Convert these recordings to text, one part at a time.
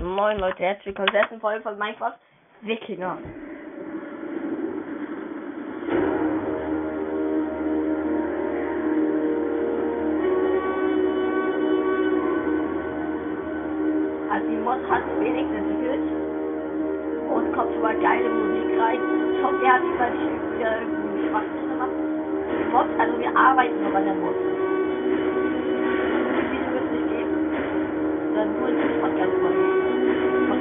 Moin Leute, herzlich willkommen zur ersten Folge von Minecraft Wikinger. Also die Mod hat wenigstens entwickelt und kommt mal geile Musik rein. Ich hoffe, mal nicht wieder irgendwie Schwachsinn gemacht. Die Mod, also wir arbeiten noch an der Mod. Das Video wird nicht geben, sondern nur in den Podcast übergehen.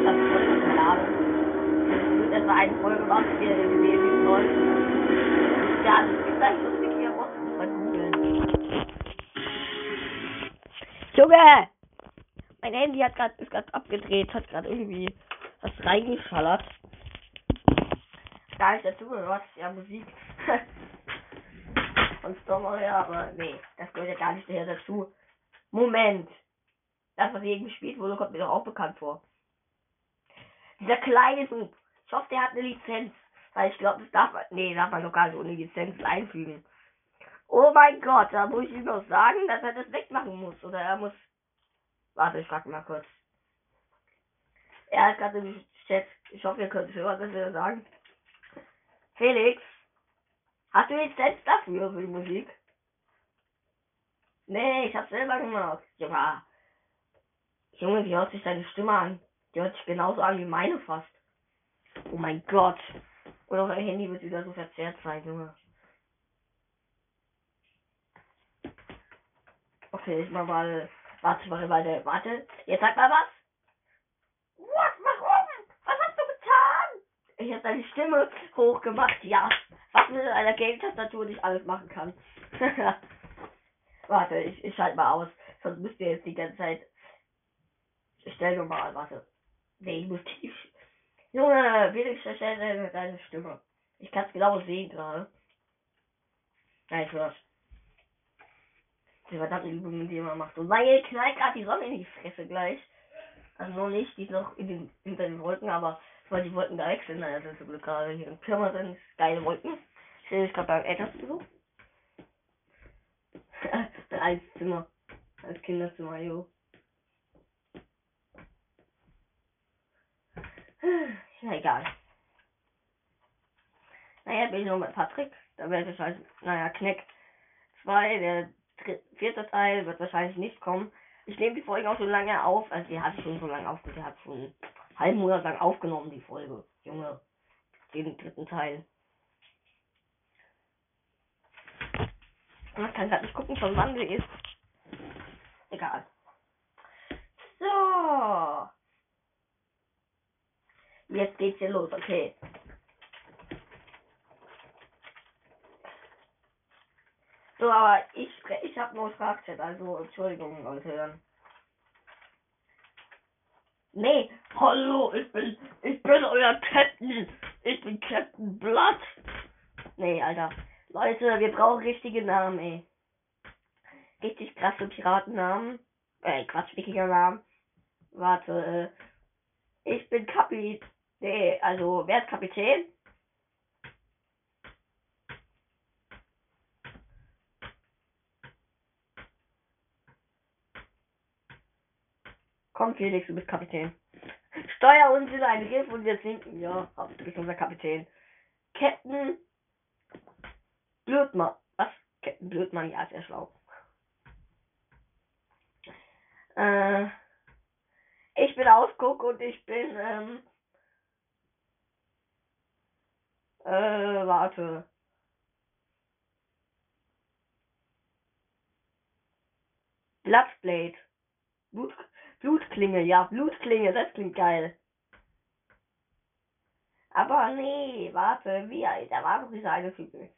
Podcast-Folge zu laden. Es wird etwa eine Folge gemacht, wie ihr gesehen läuft. Ja, es gibt gleich lustig hier muss man googeln. Junge! Mein Handy hat grad, ist gerade abgedreht, hat gerade irgendwie was reingeschallert. Gar nicht dazu gehört, ja Musik. Von Stormer, ja, aber nee, das gehört ja gar nicht mehr dazu. Moment. Das, was eben gespielt wurde, kommt mir doch auch bekannt vor. Dieser kleine Noob. Ich hoffe, der hat eine Lizenz. Weil ich glaube, das darf man. Nee, darf man doch gar nicht ohne Lizenz einfügen. Oh mein Gott, da muss ich ihm noch sagen, dass er das wegmachen muss. Oder er muss. Warte, ich frage mal kurz. Er hat gerade im Chat. Ich hoffe, ihr könnt hören, was wir sagen. Felix, hast du Lizenz dafür für die Musik? Nee, ich hab's selber gemacht. Junge, wie hört sich deine Stimme an? Die hört sich genauso an wie meine fast. Oh mein Gott. Und auf dein Handy wird wieder so verzerrt sein, Junge. Okay, ich mach mal. Warte, warte, warte, warte. Jetzt sag mal was. What? Warum? Was hast du getan? Ich habe deine Stimme hochgemacht, ja. Was mit einer Game-Tastatur nicht alles machen kann. warte, ich, ich schalte mal aus. Sonst müsst ihr jetzt die ganze Zeit. Ich stell normal, warte. Nee, ich tief. Junge, wenigstens stell deine, deine Stimme. Ich kann es genau sehen gerade. Ja, ich hör's. Die verdammten Übungen, die man macht. Und weil knallt gerade die Sonne in die Fresse gleich. Also noch nicht, die ist noch in den, hinter den Wolken, aber weil die Wolken da sind, naja, sind zum Glück gerade hier in Pirma sind geile Wolken. Ich sehe mich gerade beim Elternbesuch. als Zimmer. Als Kinderzimmer, jo. Ja, egal. Naja, bin ich noch mit Patrick. Da werde ich halt, naja, Kneck 2, der vierte Teil wird wahrscheinlich nicht kommen. Ich nehme die Folge auch schon lange auf. Also die ich schon so lange aufgenommen. Die hat schon einen halben Monat lang aufgenommen, die Folge. Junge. Den dritten Teil. Man kann gerade nicht gucken, von wann sie ist. Egal. So. Jetzt geht's hier los, okay. So, aber ich, ich habe nur Sprachchat, also Entschuldigung, Leute. Nee, hallo, ich bin, ich bin euer Captain. Ich bin Captain Blood. Nee, Alter. Leute, wir brauchen richtige Namen, ey. Richtig krasse Piratennamen. Äh, Quatsch, Wikinger-Namen. Warte, äh, ich bin Kapitän. Nee, also, wer ist Kapitän? Komm, Felix, du bist Kapitän. Steuer uns in ein Riff und wir sinken. Ja, du bist unser Kapitän. Captain Blödmann. Was? Captain Blödmann, ja, sehr schlau. Äh, ich bin Ausguck und ich bin, ähm, äh, warte. Bloodblade. Blut, Blutklinge, ja, Blutklinge, das klingt geil. Aber nee, warte, wie, da war doch dieser eine Vögel.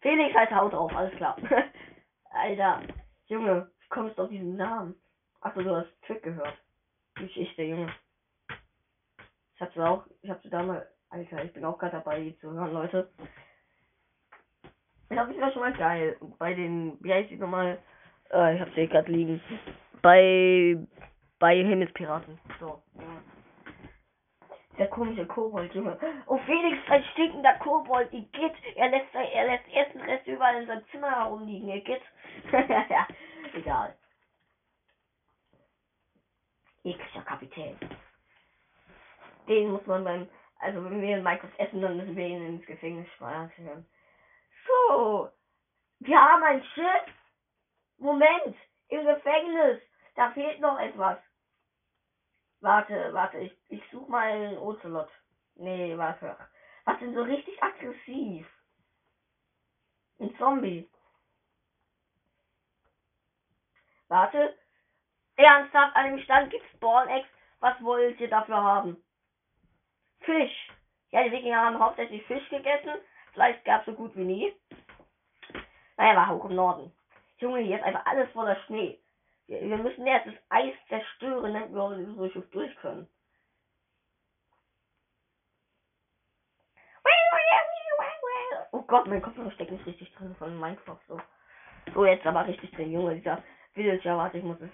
Felix heißt Haut drauf, alles klar. Alter, Junge, wie kommst du auf diesen Namen? Achso, du hast Trick gehört. Geschichte, Junge. Ich hab sie auch, ich hab sie da mal, Alter, ich bin auch gerade dabei, die zu hören, Leute. Ich glaube, das war schon mal geil. Bei den, wie heißt die nochmal? Äh, ich hab sie gerade liegen bei bei Himmelspiraten. So. Der komische Kobold, Junge. Oh, Felix, ein stinkender Kobold. Igitt. Er lässt, er lässt ersten Rest überall in seinem Zimmer herumliegen. Igitt. ja, egal. Ekliger Kapitän. Den muss man beim, also wenn wir in Minecraft essen, dann müssen wir ihn ins Gefängnis speichern. So, wir haben ein Schiff. Moment, im Gefängnis. Da fehlt noch etwas. Warte, warte, ich, ich suche mal einen Ocelot. Nee, warte. Was denn so richtig aggressiv? Ein Zombie. Warte. Ernsthaft, an dem Stand gibt's Spawn-Eggs. Was wollt ihr dafür haben? Fisch. Ja, die Wikinger haben hauptsächlich Fisch gegessen. Fleisch gab's so gut wie nie. Naja, war hoch im Norden. Junge, hier ist einfach alles voller Schnee. Wir, wir müssen erst das Eis zerstören, damit wir so Schiff durch können. Oh Gott, mein Kopfhörer steckt nicht richtig drin von Minecraft so. So, jetzt aber richtig drin, Junge, dieser Villager, warte, ich muss es.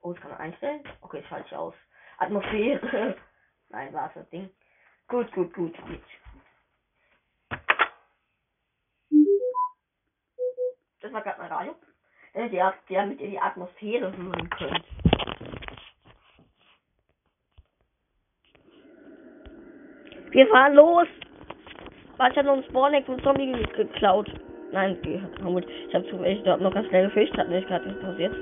Oh, das kann man einstellen? Okay, ich schalte ich aus. Atmosphäre. Nein, warte, Ding. Gut, gut, gut, gut. Das war gerade mein Radio. Äh, der, der mit ihr die Atmosphäre hören könnt. Wir fahren los! Was hat uns Bornek und Zombie geklaut? Nein, die gut. Ich habe zufällig dort noch ganz schnell gefischt, hat nicht gerade passiert.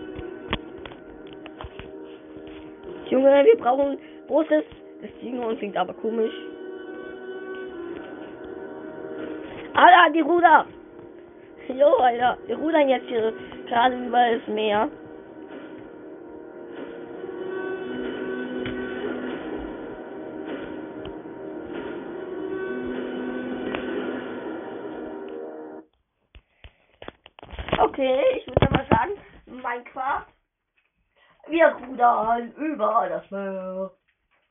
Junge, wir brauchen großes. Das Ding und klingt aber komisch. Alter, die Ruder! Jo, Alter, wir rudern jetzt hier gerade über das Meer. Okay, ich würde mal sagen, Minecraft. Wir rudern über das Meer.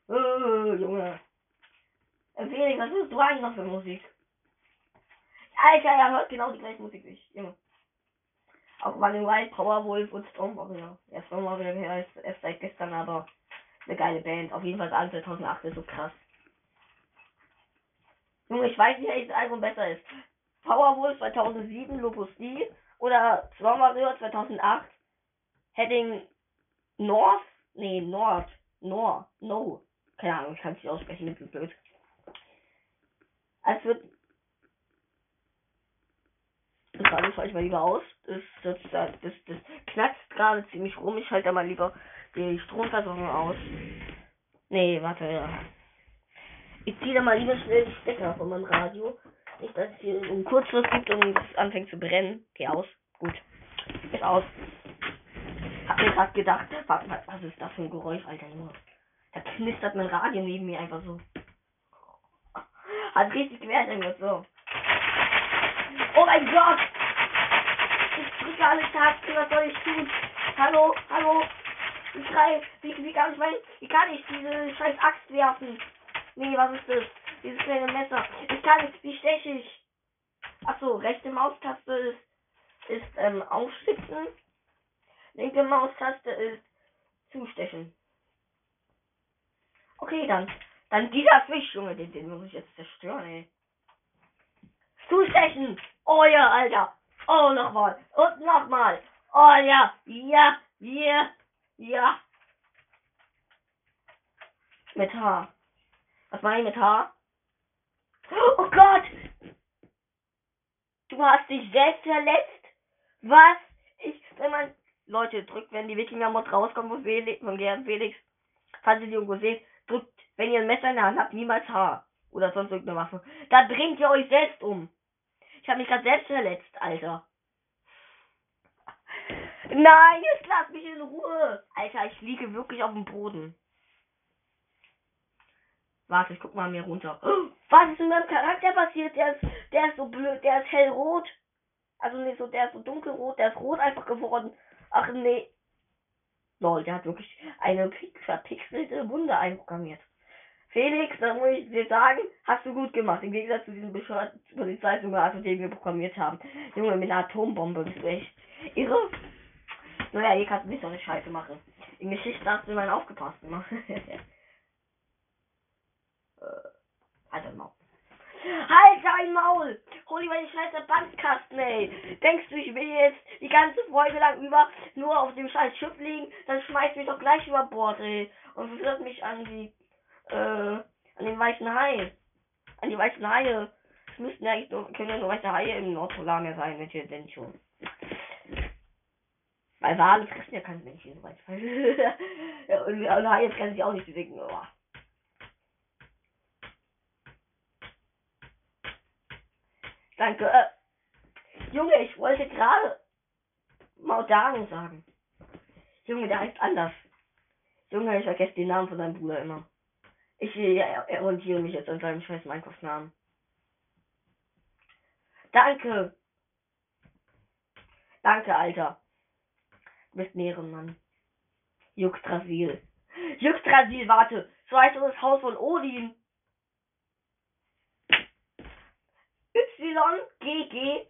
Äh, Junge. Felix, was hörst du eigentlich noch für Musik? Alter, er hört genau die gleiche Musik wie ich. Junge. Auch Running Wild, Powerwolf und Storm Warrior. Ja, Storm Warrior ist erst seit gestern, aber eine geile Band. Auf jeden Fall alles 2008 ist so krass. Junge, ich weiß nicht, welches Album besser ist. Powerwolf 2007, Lopus D oder Storm Warrior 2008. Heading North? Nee, Nord. Nord. No. Keine Ahnung, ich kann es nicht aussprechen, das ist blöd. Es wird das Radio schalte ich mal lieber aus. Das, das, das, das, das knackst gerade ziemlich rum. Ich halte mal lieber die Stromversorgung aus. Nee, warte, ja. Ich ziehe da mal lieber schnell die Stecker von meinem Radio. Nicht, dass es hier einen Kurzschluss gibt und es anfängt zu brennen. Geh aus. Gut. Ist aus. Hab mir gerade gedacht, was, was ist das für ein Geräusch, Alter Junge? Da knistert mein Radio neben mir einfach so. Hat richtig gewährt, irgendwas so. Oh mein Gott! Ich drücke alle Tasten, was soll ich tun? Hallo, hallo? Ich schrei, wie, wie kann ich mein, wie kann ich diese scheiß Axt werfen? Nee, was ist das? Dieses kleine Messer. Ich kann nicht, wie steche ich? Achso, rechte Maustaste ist, ist ähm, aufschlitzen. Linke Maustaste ist zustechen. Okay, dann. Dann dieser Fisch, Junge, den, den muss ich jetzt zerstören, ey. Zustechen! Oh ja, Alter. Oh, nochmal. Und nochmal. Oh ja. Ja. Ja. Ja. Mit H. Was meine ich mit H? Oh Gott! Du hast dich selbst verletzt? Was? Ich, wenn man, Leute, drückt, wenn die Wikinger-Mod rauskommt von, Felix, von Gerhard Felix, falls ihr die irgendwo seht, drückt, wenn ihr ein Messer in der Hand habt, niemals H. Oder sonst irgendeine Waffe. Da bringt ihr euch selbst um. Ich habe mich gerade selbst verletzt, Alter. Nein, jetzt lass mich in Ruhe. Alter, ich liege wirklich auf dem Boden. Warte, ich guck mal mir runter. was ist mit meinem Charakter passiert? Der ist, der ist so blöd, der ist hellrot. Also nicht so, der ist so dunkelrot, der ist rot einfach geworden. Ach nee. Lol, der hat wirklich eine verpixelte Wunde einprogrammiert. Felix, da muss ich dir sagen, hast du gut gemacht. Im Gegensatz zu diesem bescheuerten Polizeisimulator, den wir programmiert haben. Junge, mit einer Atombombe bist du echt irre. Naja, hier kannst du nicht so eine Scheiße machen. In Geschichte hast du immer aufgepasst. Ne? äh, also mal. Halt dein Maul! Hol lieber die scheiße Bandkasten, ey! Denkst du, ich will jetzt die ganze Folge lang über nur auf dem scheiß Schiff liegen? Dann schmeißt mich doch gleich über Bord, ey! Und verführt mich an die, äh, an den weißen Hai. An die weißen Haie. Es müssten ja eigentlich nur, können ja nur weiße Haie im Nordpolarmeer sein, wenn ihr denn schon. Weil Wale fressen ja keine Menschen, soweit ich weiß. ja, und, und Haie fressen sich auch nicht, deswegen, oh. Danke. Äh, Junge, ich wollte gerade Maudano sagen. Junge, der heißt anders. Junge, ich vergesse den Namen von deinem Bruder immer. Ich ja, orientiere mich jetzt an seinem scheiß Minecraft-Namen. Danke. Danke, Alter. Du bist ein Ehrenmann. Juxtrasil. Juxtrasil, warte. So heißt das Haus von Odin. Y-G-G-D-R-A-S-I-L.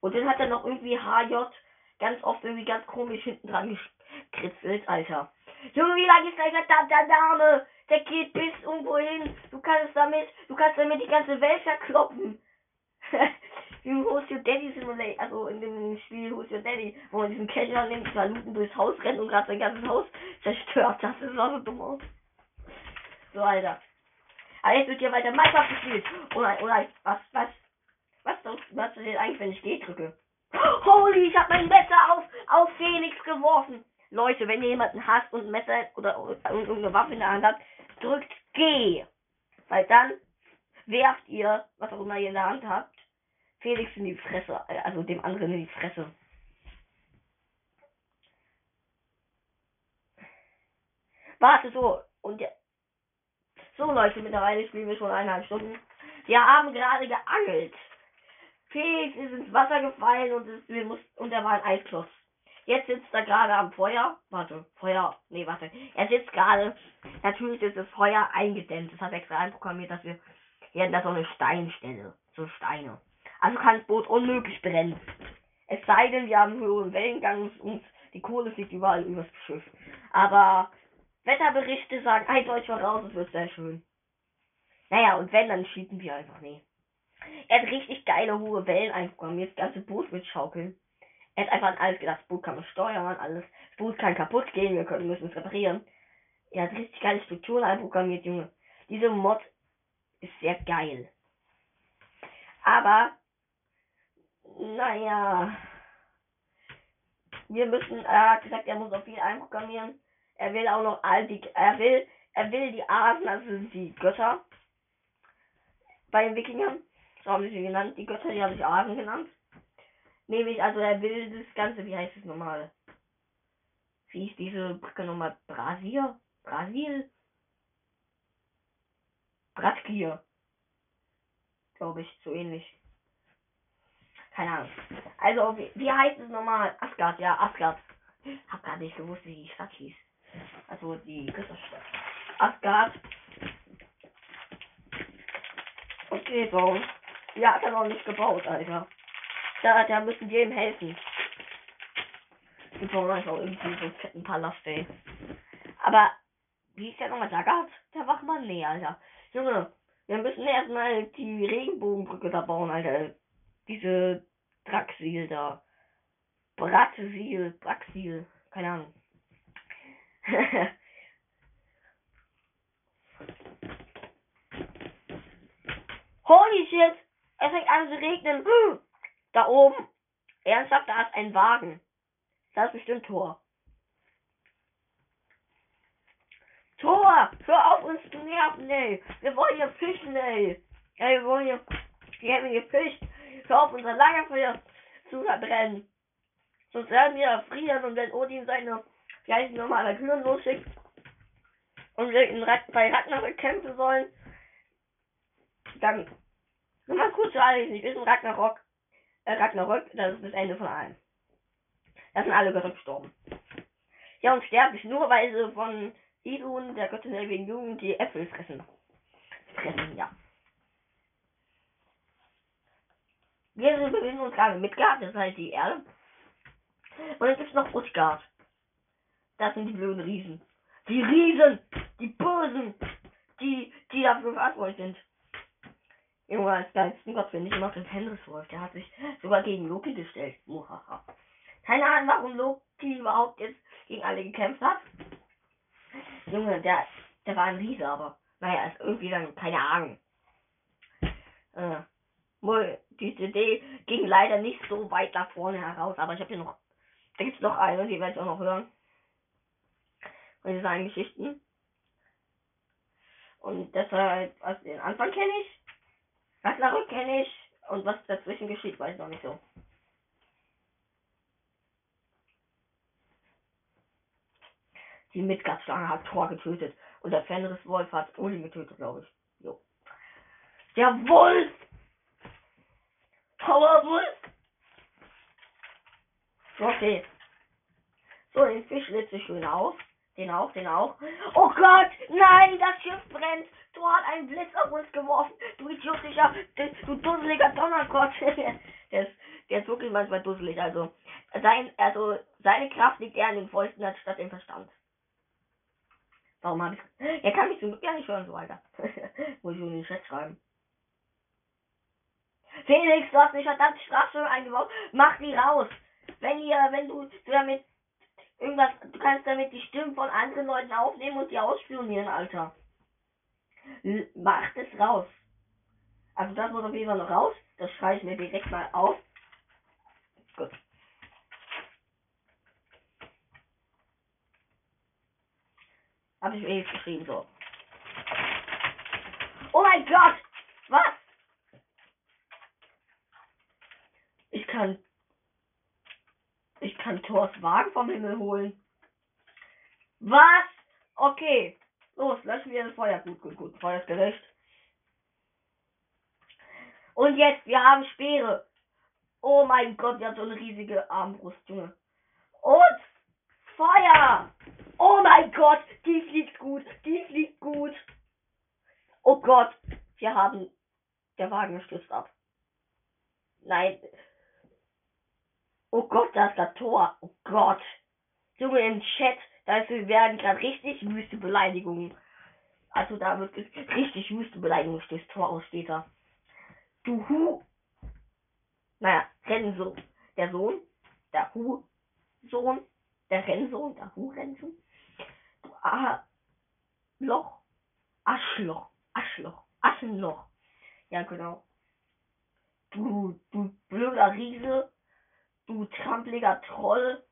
Und dann hat er noch irgendwie HJ ganz oft irgendwie ganz komisch hinten dran gekritzelt, Alter. Junge, wie lange ist dein verdammter Name? Der geht bis irgendwo hin. Du kannst damit, du kannst damit die ganze Welt verkloppen. Wie Who's Your Daddy Simulator, also in dem Spiel Who's Your Daddy, wo man diesen Keller nimmt, Looten durchs Haus rennt und gerade sein ganzes Haus zerstört. Das ist so dumm aus. So, Alter. Aber jetzt wird hier weiter Minecraft gespielt. Oder, oder, was, was, was, was, denn eigentlich, wenn ich G drücke? Holy, ich hab mein Messer auf, auf Felix geworfen. Leute, wenn ihr jemanden hasst und ein Messer oder, irgendeine Waffe in der Hand habt, drückt G. Weil dann werft ihr, was auch immer ihr in der Hand habt, Felix in die Fresse, äh, also dem anderen in die Fresse. Warte, so, und ja, so Leute, mittlerweile spielen wir schon eineinhalb Stunden. Wir haben gerade geangelt. Felix ist ins Wasser gefallen und, es, wir mussten, und er war ein Eisklotz. Jetzt sitzt er gerade am Feuer. Warte, Feuer. Nee, warte. Er sitzt gerade. Natürlich ist das Feuer eingedämmt. Das hat extra einprogrammiert, dass wir hier da so eine Steinstelle. So Steine. Also kann das Boot unmöglich brennen. Es sei denn, wir haben höheren Wellengang und die Kohle fliegt überall übers Schiff. Aber Wetterberichte sagen eindeutig voraus, es wird sehr schön. Naja, und wenn, dann schieben wir einfach nie. Er hat richtig geile hohe Wellen einprogrammiert, das ganze Boot wird schaukeln. Er hat einfach an alles gedacht, das Boot kann man steuern, alles. Das Boot kann kaputt gehen, wir können, müssen es reparieren. Er hat richtig geile Strukturen einprogrammiert, Junge. Diese Mod ist sehr geil. Aber, naja. Wir müssen, er hat gesagt, er muss auch viel einprogrammieren. Er will auch noch all die, er will, er will die Asen, also die Götter bei den Wikingern. So haben sie sie genannt. Die Götter, die haben sich Asen genannt. Nämlich, also er will das Ganze, wie heißt es nochmal? Wie ist diese Brücke nochmal? Brasil? Brasil? Bratgier. Glaube ich, so ähnlich. Keine Ahnung. Also, wie, wie heißt es nochmal? Asgard, ja, Asgard. Hab gar nicht gewusst, wie die Stadt hieß. Also die Götterstadt. Asgard. Okay, so. Ja, hat er noch nicht gebaut, Alter. Da, da müssen wir ihm helfen. Wir bauen einfach irgendwie so einen fetten Palast, ey. Aber, wie ist der nochmal Daggard? Der Wachmann? Nee, Alter. Junge, wir müssen erstmal die Regenbogenbrücke da bauen, Alter. Diese Draxil da. Bratzil, Braxil, keine Ahnung. Holy shit! Es fängt an zu regnen. Da oben. Ernsthaft, da ist ein Wagen. Das ist bestimmt Tor. Tor! Hör auf uns zu nerven, ey! Wir wollen hier fischen, ey! Ey, wir wollen hier. Wir haben hier gefischt. Hör auf, unser Lagerfeuer zu verbrennen. Sonst werden wir frieren und wenn Odin seine wie heißt normale Kühen losschickt und wir in Rat bei Ragnarök kämpfen sollen, dann nur mal kurz für alle, nicht wissen, Ragnarok, äh, Ragnarök, das ist das Ende von allen. Da sind alle Götter gestorben. Ja, und sterblich, nur weil sie von Idun, der Göttin der ewigen Jugend, die Äpfel fressen. Fressen, ja. Wir befinden uns gerade in Midgard, das heißt die Erde. Und dann gibt es noch Utgard. Das sind die blöden Riesen. Die Riesen! Die Bösen. Die, die dafür verantwortlich sind. Junge, als geilsten Gott finde ich immer den Fenriswolf. Der hat sich sogar gegen Loki gestellt. Muhaha. Keine Ahnung, warum Loki überhaupt jetzt gegen alle gekämpft hat. Junge, der, der war ein Riese, aber naja, ist irgendwie dann, keine Ahnung. Äh, wohl, die CD ging leider nicht so weit nach vorne heraus, aber ich habe hier noch, da gibt es noch eine, die werde ich auch noch hören. Diese seinen Geschichten. Und deshalb, also den Anfang kenne ich, Ragnarök kenne ich, und was dazwischen geschieht, weiß ich noch nicht so. Die Midgard-Schlange hat Thor getötet. Und der Fenris-Wolf hat Odin getötet, glaube ich. Jo. Der Wolf! Powerwolf! Okay. So, den Fisch lädt sich schön auf. Den auch, den auch. Oh Gott! Nein, das Schiff brennt! Du hast einen Blitz auf uns geworfen! Du idiotischer, du dusseliger Donnergott! der, ist, der ist wirklich manchmal dusselig. Also, sein, also, seine Kraft liegt eher an den Fäusten anstatt im Verstand. Warum habe ich. Er kann mich zum Glück ja nicht hören, so weiter. Muss ich in den Chat schreiben. Felix, du hast eine verdammte Strafstunde eingebaut. Mach die raus. Wenn ihr, wenn du, du damit irgendwas, du kannst damit die Stimmen von anderen Leuten aufnehmen und die ausspionieren, Alter. L mach das raus. Also das muss auf jeden Fall noch raus. Das schreibe ich mir direkt mal auf. Gut. Habe ich mir jetzt geschrieben, so. Oh mein Gott! Was? Ich kann. Ich kann Thors Wagen vom Himmel holen. Was? Okay. Los, löschen wir das Feuer. Gut, gut, gut. Feuer ist gelöscht. Und jetzt, wir haben Speere. Oh mein Gott, wir haben so eine riesige Armbrust, Junge. Und Feuer! Oh mein Gott, die fliegt gut, die fliegt gut. Oh Gott, wir haben, der Wagen stürzt ab. Nein. Oh Gott, da ist das Tor. Oh Gott. Junge, im Chat, da werden gerade richtig wüste Beleidigungen. Also da wird richtig wüste Beleidigungen durchs Tor aus, da. Du Hu. Naja, Renso. Der Sohn. Der Hu-Sohn. Der Rennsohn. Der Hu-Rennsohn. Ah, Loch. Aschloch. Aschloch. Aschenloch. Ja, genau. Du, du blöder Riese. Du trampeliger Troll.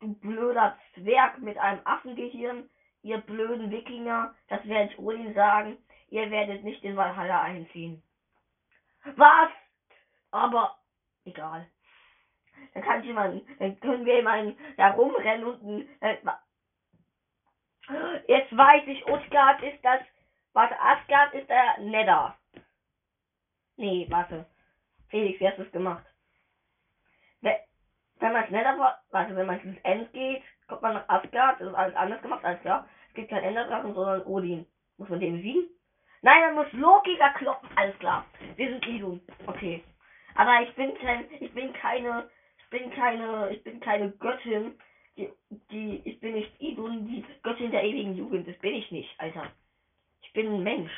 Du blöder Zwerg mit einem Affengehirn. Ihr blöden Wikinger. Das werde ich Odin sagen. Ihr werdet nicht in Valhalla einziehen. Was? Aber egal. Dann kann ich mal, dann können wir mal da rumrennen und äh, Jetzt weiß ich, Utgard ist das. Warte, Asgard ist der Nether. Nee, warte. Felix, wie hast du es gemacht? Wenn man ins Nether, warte, wenn man ins End geht, kommt man nach Asgard, das ist alles anders gemacht, alles klar. Es gibt keinen Enderdrachen, sondern Odin. Muss man den besiegen? Nein, man muss Loki verkloppen, alles klar. Wir sind Idun, okay. Aber ich bin kein, ich bin keine, ich bin keine, ich bin keine Göttin, die, die, ich bin nicht Idun, die Göttin der ewigen Jugend. Das bin ich nicht, Alter. Ich bin ein Mensch.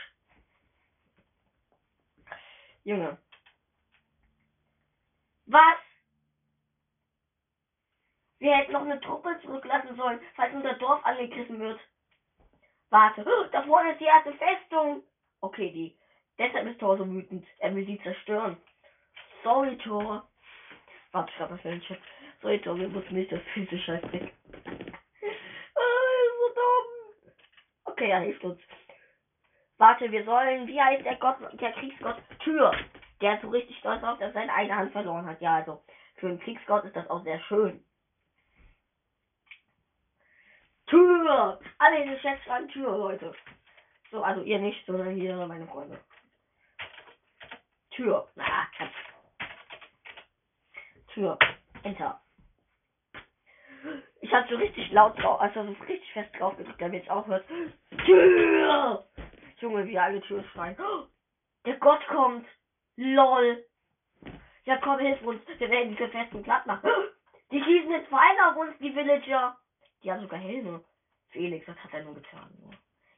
Junge. Was? Wir hätten noch eine Truppe zurücklassen sollen, falls unser Dorf angegriffen wird. Warte, da vorne ist die erste Festung. Okay, die. Deshalb ist Thor so wütend. Er will sie zerstören. Sorry, Thor. Warte, ich glaube, das Chat. So, jetzt wir müssen nicht das fiese Scheiß weg. Ah, so dumm. Okay, er hilft uns. Warte, wir sollen, wie heißt der Gott, der Kriegsgott? Tür. Der ist so richtig stolz auf, dass er seine eigene Hand verloren hat. Ja, also, für einen Kriegsgott ist das auch sehr schön. Tür! Alle in den Chat schreiben Tür, Leute. So, also ihr nicht, sondern hier meine Freunde. Tür. Na, Tür. Enter. Ich hatte so richtig laut drauf, also so richtig fest drauf gedrückt, damit es aufhört. Tür! Junge, wie alle Türen schreien. Der Gott kommt! LOL! Ja komm, hilf uns! Wir werden diese festen platt machen. Die schießen jetzt Pfeile auf uns, die Villager! Die haben sogar Helme. Felix, was hat er nur getan?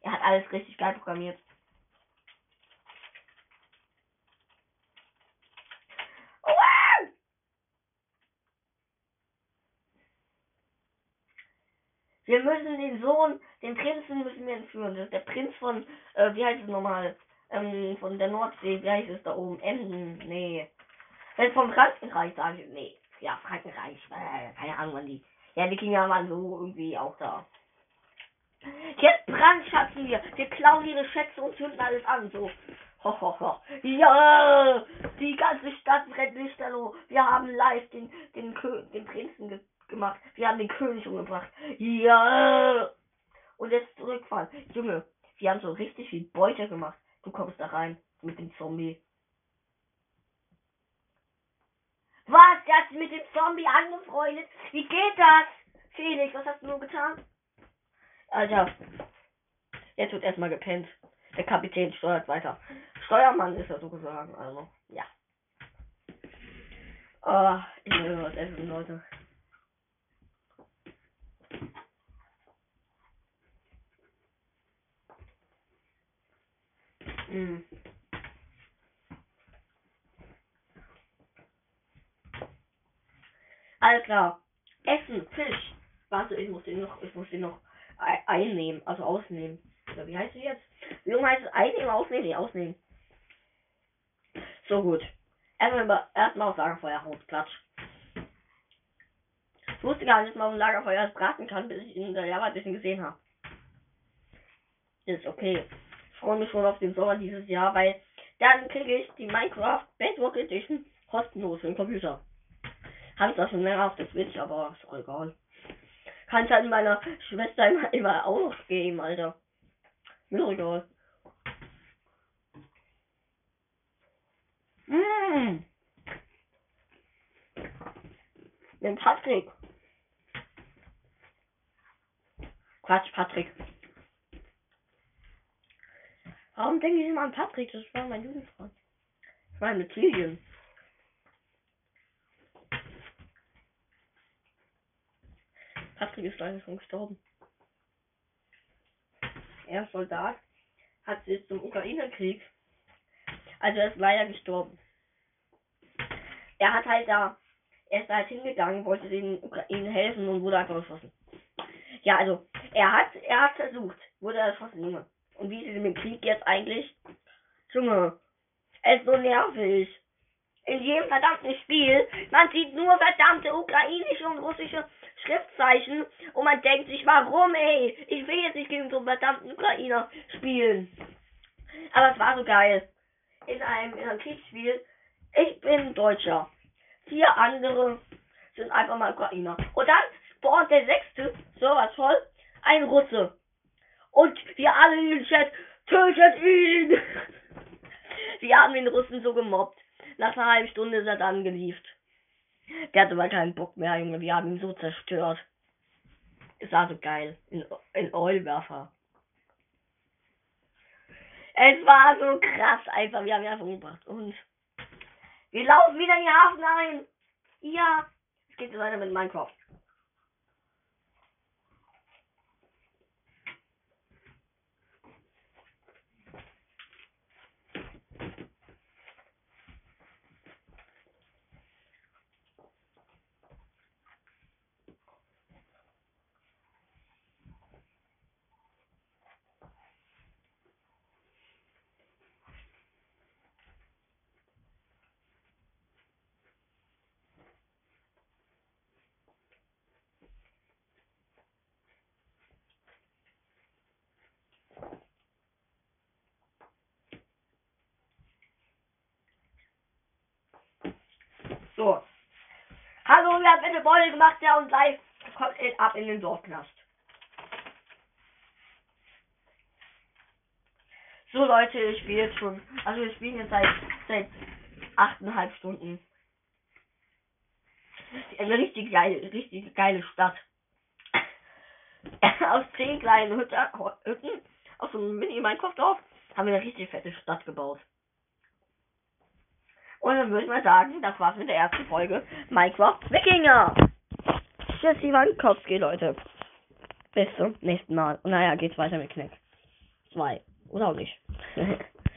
Er hat alles richtig geil programmiert. Wir müssen den Sohn, den Prinzen müssen wir entführen. Das ist der Prinz von, äh, wie heißt es nochmal? Ähm, von der Nordsee, wie heißt es da oben? Emden, nee. Wenn vom Frankenreich, sage ich, nee. Ja, Frankenreich, äh, keine Ahnung, wann die. Ja, die Kinder waren so irgendwie auch da. Jetzt brandschatzen wir. Wir klauen ihre Schätze und zünden alles an. So. Ho, ho, ho. Ja, die ganze Stadt brennt lichterloh. Wir haben live den, den, den Prinzen ge gemacht. Wir haben den König umgebracht. Ja. Und jetzt zurückfahren. Junge, wir haben so richtig viel Beute gemacht. Du kommst da rein mit dem Zombie. Was? Der hat sich mit dem Zombie angefreundet? Wie geht das? Felix, was hast du nur getan? Alter. Jetzt wird erstmal gepennt. Der Kapitän steuert weiter. Steuermann ist er sozusagen, also, ja. Oh, ich will was essen, Leute. Mm. Alles klar. Essen, Fisch. Warte, ich muss den noch, ich muss den noch einnehmen, also ausnehmen. Oder wie heißt es jetzt? Wie heißt es? Einnehmen, ausnehmen? Nee, ausnehmen. So gut. Erstmal, erstmal auf Lagerfeuer hauen. Klatsch. Ich wusste gar nicht, dass man auf dem Lagerfeuer braten kann, bis ich in der Java ein bisschen gesehen habe. Ist okay. Ich freue mich schon auf den Sommer dieses Jahr, weil dann kriege ich die Minecraft Bedrock Edition kostenlos für den Computer. Habe ich das schon länger auf der Switch, aber ist auch egal. Kann ich halt meiner Schwester immer, immer auch noch geben, Alter. Mir egal. Mmh. Den Patrick. Quatsch, Patrick. Warum denke ich immer an Patrick? Das war mein Jugendfreund. Ich meine mit Lilian. Patrick ist leider schon gestorben. Er ist Soldat, hat sich zum Ukraine-Krieg. Also er ist leider gestorben. Er hat halt da, er ist halt hingegangen, wollte den Ukraine helfen und wurde einfach erschossen. Ja, also er hat, er hat versucht, wurde erschossen, Junge. Und wie ist es im Krieg jetzt eigentlich? Junge, er ist so nervig. In jedem verdammten Spiel, man sieht nur verdammte ukrainische und russische Schriftzeichen und man denkt sich, warum, ey? Ich will jetzt nicht gegen so einen verdammten Ukrainer spielen. Aber es war so geil. In einem, in einem Kriegsspiel, ich bin Deutscher. Vier andere sind einfach mal Ukrainer. Und dann spawnt der sechste, so was voll, ein Russe. Und wir alle in den Chat, tötet ihn! Wir haben den Russen so gemobbt. Nach einer halben Stunde ist er dann gelieft. Der hatte mal keinen Bock mehr, Junge. Wir haben ihn so zerstört. Es war so geil. In, in Eulwerfer. Es war so krass einfach. Wir haben ihn einfach umgebracht. Und wir laufen wieder in den Hafen ein. Ja. Es geht weiter mit Minecraft. So. Hallo, wir haben eine Beule gemacht, der uns live kommt ab in den Dorfknast. So Leute, ich spiele jetzt schon. Also wir spielen jetzt seit seit achteinhalb Stunden. Eine richtig geile, richtig geile Stadt. aus zehn kleinen Hütten, aus so einem Mini-Minecraft-Dorf, haben wir eine richtig fette Stadt gebaut. Und dann würde ich mal sagen, das war's mit der ersten Folge Minecraft Wikinger. Tschüss, Ivan Kopski, Leute. Bis zum nächsten Mal. Und naja, geht's weiter mit Knick. Zwei. Oder auch nicht.